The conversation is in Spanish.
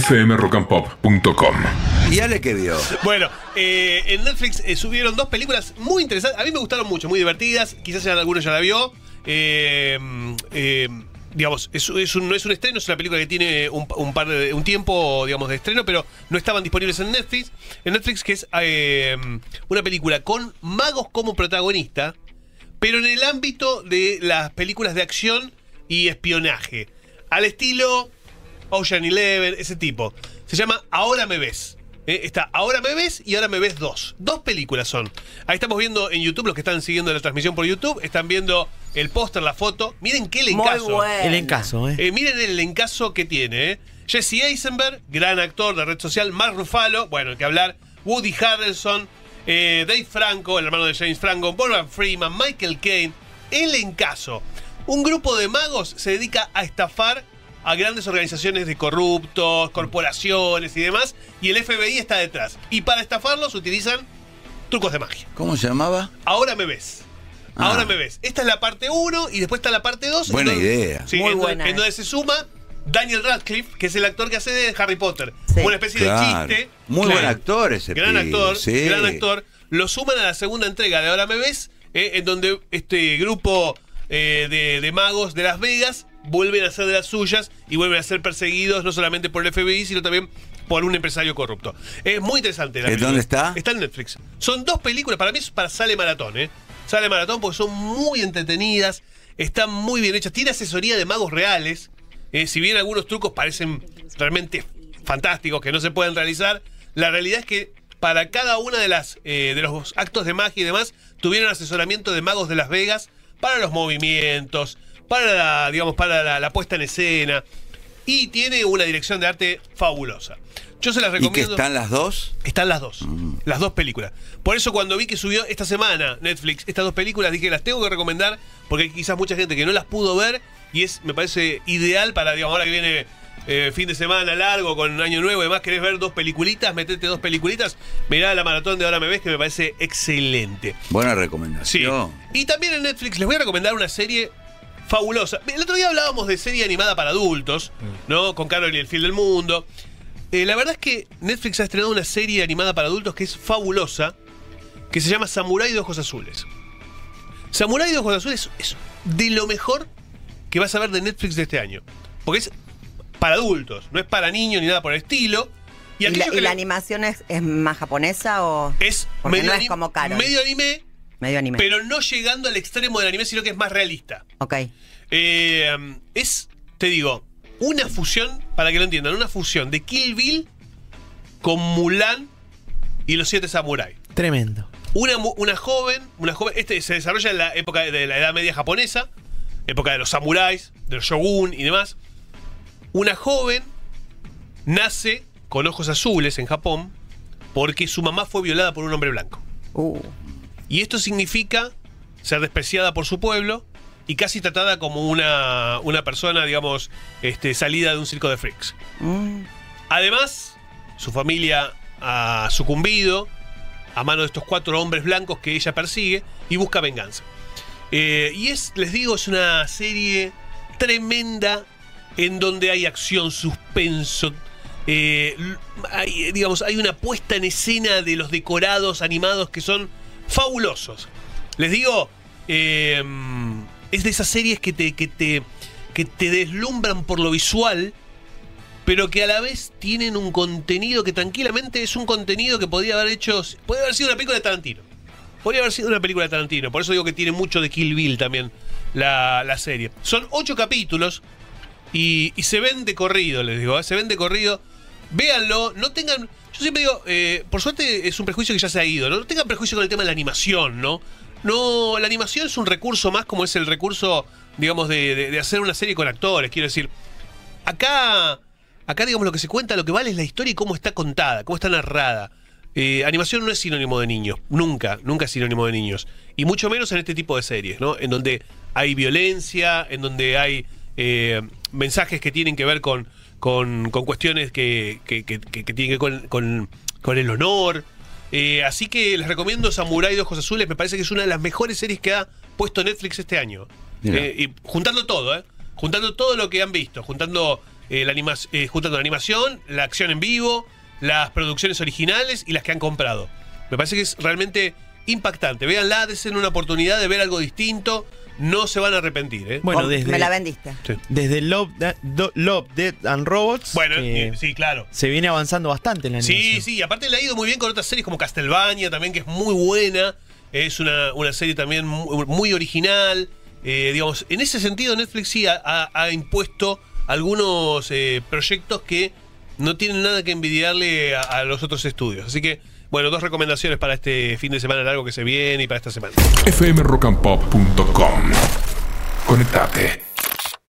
fmrockandpop.com. ¿Y Ale qué vio? Bueno, eh, en Netflix eh, subieron dos películas muy interesantes. A mí me gustaron mucho, muy divertidas. Quizás ya alguno ya la vio. Eh, eh, digamos, es, es un- no es un estreno, es una película que tiene un, un par de, un tiempo, digamos, de estreno, pero no estaban disponibles en Netflix. En Netflix, que es eh, una película con magos como protagonista, pero en el ámbito de las películas de acción y espionaje. Al estilo Ocean Eleven, ese tipo. Se llama Ahora me ves. Eh, está Ahora me ves y Ahora me ves dos. Dos películas son. Ahí estamos viendo en YouTube, los que están siguiendo la transmisión por YouTube, están viendo el póster, la foto. Miren qué Muy lencazo. bueno. El encaso, ¿eh? Eh, miren el encaso que tiene. ¿eh? Jesse Eisenberg, gran actor de red social. Mark Ruffalo, bueno, hay que hablar. Woody Harrelson. eh, Dave Franco, el hermano de James Franco. Morgan Freeman. Michael Caine. El encaso. Un grupo de magos se dedica a estafar a grandes organizaciones de corruptos, corporaciones y demás. Y el FBI está detrás. Y para estafarlos utilizan trucos de magia. ¿Cómo se llamaba? Ahora me ves. Ah. Ahora me ves. Esta es la parte 1 y después está la parte 2. Buena idea. Sí, Muy en, buena, en donde se suma Daniel Radcliffe, que es el actor que hace de Harry Potter. Sí. Una especie Claro. de chiste. Muy Claro. buen actor ese Gran pibe, actor, sí. gran actor. Lo suman a la segunda entrega de Ahora me ves, eh, en donde este grupo eh, de, de magos de Las Vegas vuelven a ser de las suyas y vuelven a ser perseguidos no solamente por el FBI, sino también por un empresario corrupto. Es muy interesante. La ¿En película. dónde está? Está en Netflix. Son dos películas, para mí es para sale maratón, ¿eh? Sale maratón porque son muy entretenidas, están muy bien hechas. Tiene asesoría de magos reales. eh, si bien algunos trucos parecen realmente fantásticos que no se pueden realizar, la realidad es que para cada una de las eh, de los actos de magia y demás tuvieron asesoramiento de magos de Las Vegas para los movimientos, para la, digamos, para la, la puesta en escena y tiene una dirección de arte fabulosa. Yo se las ¿Y que recomiendo. están las dos? Están las dos. Las dos películas. Por eso cuando vi que subió esta semana Netflix estas dos películas, dije, las tengo que recomendar porque hay quizás mucha gente que no las pudo ver y es, me parece ideal para, digamos, ahora que viene eh, fin de semana largo con Año Nuevo y demás, querés ver dos peliculitas, metete dos peliculitas, mirá la maratón de Ahora Me Ves que me parece excelente. Buena Sí. recomendación. Y también en Netflix les voy a recomendar una serie fabulosa. El otro día hablábamos de serie animada para adultos, ¿no? Con Carol y el fin del mundo. Eh, la verdad es que Netflix ha estrenado una serie animada para adultos que es fabulosa, que se llama Samurai de Ojos Azules. Samurai de Ojos Azules es de lo mejor que vas a ver de Netflix de este año. Porque es para adultos, no es para niños ni nada por el estilo. ¿Y, la, aquello que y la le- animación es, es más japonesa o...? es medio, no es como Carol. medio anime, Medio anime. pero no llegando al extremo del anime, sino que es más realista. ok. Eh, es, te digo, una fusión, para que lo entiendan, una fusión de Kill Bill con Mulan y los siete samuráis. Tremendo. Una, una joven, una joven, este se desarrolla en la época de la Edad Media japonesa, época de los samuráis, de los shogun y demás. Una joven nace con ojos azules en Japón porque su mamá fue violada por un hombre blanco. Uh, Y esto significa ser despreciada por su pueblo y casi tratada como una, una persona, digamos, este, salida de un circo de freaks. mm, Además, su familia ha sucumbido a mano de estos cuatro hombres blancos que ella persigue y busca venganza. Eh, y es, les digo, es una serie tremenda en donde hay acción, suspenso. eh, hay, digamos, hay una puesta en escena de los decorados animados que son fabulosos. Les digo, eh, es de esas series que te, que te, que te deslumbran por lo visual, pero que a la vez tienen un contenido que tranquilamente es un contenido que podría haber hecho. Podría haber sido una película de Tarantino. Podría haber sido una película de Tarantino. Por eso digo que tiene mucho de Kill Bill también la, la serie. Son ocho capítulos y, y se ven de corrido, les digo. ¿eh? Se ven de corrido. Véanlo, no tengan. Yo siempre digo, eh, por suerte es un prejuicio que ya se ha ido, ¿no? Tengan prejuicio con el tema de la animación, ¿no? No, la animación es un recurso más como es el recurso, digamos, de, de- de hacer una serie con actores. Quiero decir, acá, acá digamos lo que se cuenta, lo que vale es la historia y cómo está contada, cómo está narrada. Eh, animación no es sinónimo de niños, nunca, nunca es sinónimo de niños. Y mucho menos en este tipo de series, ¿no? En donde hay violencia, en donde hay eh, mensajes que tienen que ver con, con, con cuestiones que, que, que- que- que tienen que ver con, con- con el honor. Eh, así que les recomiendo Samurai de Ojos Azules, me parece que es una de las mejores series que ha puesto Netflix este año. Eh, y juntando todo, ¿eh? Juntando todo lo que han visto, juntando eh, la anima eh, juntando la animación, la acción en vivo, las producciones originales y las que han comprado. Me parece que es realmente impactante. Véanla, en una oportunidad de ver algo distinto. No se van a arrepentir, ¿eh? Bueno, Oh, desde, Me la vendiste. Sí. desde Love, Do- Love, Dead and Robots. Bueno, eh, sí, claro. Se viene avanzando bastante en la Sí, animación. sí, y aparte le ha ido muy bien con otras series como Castlevania también, que es muy buena. Es una, una serie también muy, muy original. Eh, digamos, en ese sentido Netflix sí ha, ha- ha impuesto algunos eh, proyectos que no tienen nada que envidiarle a, a los otros estudios. Así que, bueno, dos recomendaciones para este fin de semana largo que se viene y para esta semana. fmrockandpop.com. Conectate.